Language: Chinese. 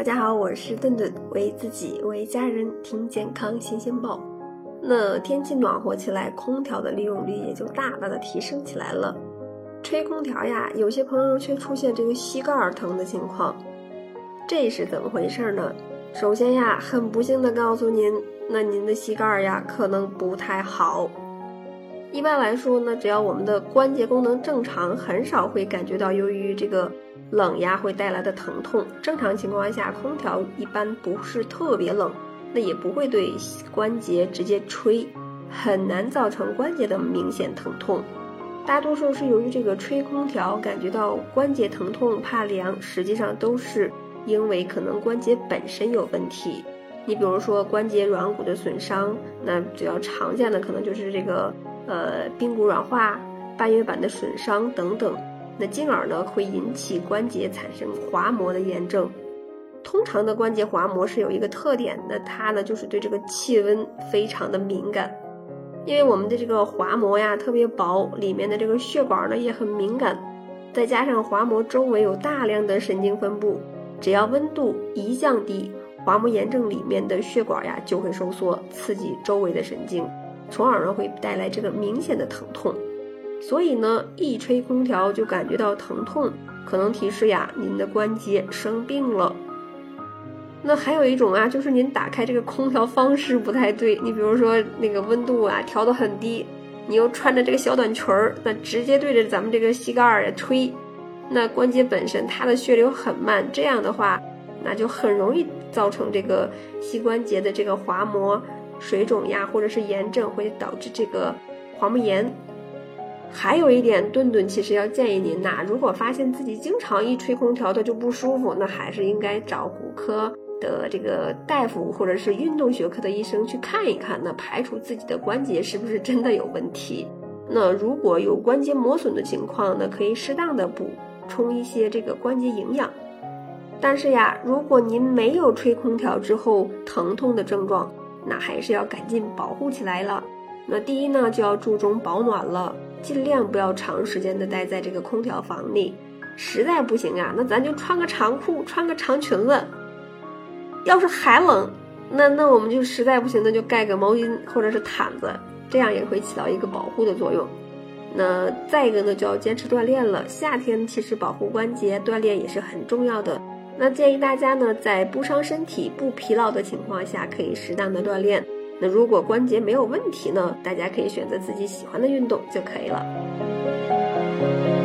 大家好，我是顿顿，为自己为家人听健康新鲜报。那天气暖和起来，空调的利用率也就大大的提升起来了。吹空调呀，有些朋友却出现这个膝盖疼的情况，这是怎么回事呢？首先呀，很不幸的告诉您，那您的膝盖呀可能不太好。一般来说呢，只要我们的关节功能正常，很少会感觉到由于这个冷压会带来的疼痛。正常情况下，空调一般不是特别冷，那也不会对关节直接吹，很难造成关节的明显疼痛。大多数是由于这个吹空调感觉到关节疼痛、怕凉，实际上都是因为可能关节本身有问题。你比如说关节软骨的损伤，那比较常见的可能就是这个。呃，髌骨软化、半月板的损伤等等，那进而呢会引起关节产生滑膜的炎症。通常的关节滑膜是有一个特点的，它呢就是对这个气温非常的敏感。因为我们的这个滑膜呀特别薄，里面的这个血管呢也很敏感，再加上滑膜周围有大量的神经分布，只要温度一降低，滑膜炎症里面的血管呀就会收缩，刺激周围的神经。从而呢会带来这个明显的疼痛，所以呢一吹空调就感觉到疼痛，可能提示呀您的关节生病了。那还有一种啊，就是您打开这个空调方式不太对，你比如说那个温度啊调得很低，你又穿着这个小短裙儿，那直接对着咱们这个膝盖儿呀吹，那关节本身它的血流很慢，这样的话，那就很容易造成这个膝关节的这个滑膜。水肿呀，或者是炎症会导致这个滑膜炎。还有一点，顿顿其实要建议您呐，如果发现自己经常一吹空调它就不舒服，那还是应该找骨科的这个大夫或者是运动学科的医生去看一看，那排除自己的关节是不是真的有问题。那如果有关节磨损的情况呢，可以适当的补充一些这个关节营养。但是呀，如果您没有吹空调之后疼痛的症状，那还是要赶紧保护起来了。那第一呢，就要注重保暖了，尽量不要长时间的待在这个空调房里。实在不行啊，那咱就穿个长裤，穿个长裙子。要是还冷，那那我们就实在不行，那就盖个毛巾或者是毯子，这样也会起到一个保护的作用。那再一个呢，就要坚持锻炼了。夏天其实保护关节，锻炼也是很重要的。那建议大家呢，在不伤身体、不疲劳的情况下，可以适当的锻炼。那如果关节没有问题呢，大家可以选择自己喜欢的运动就可以了。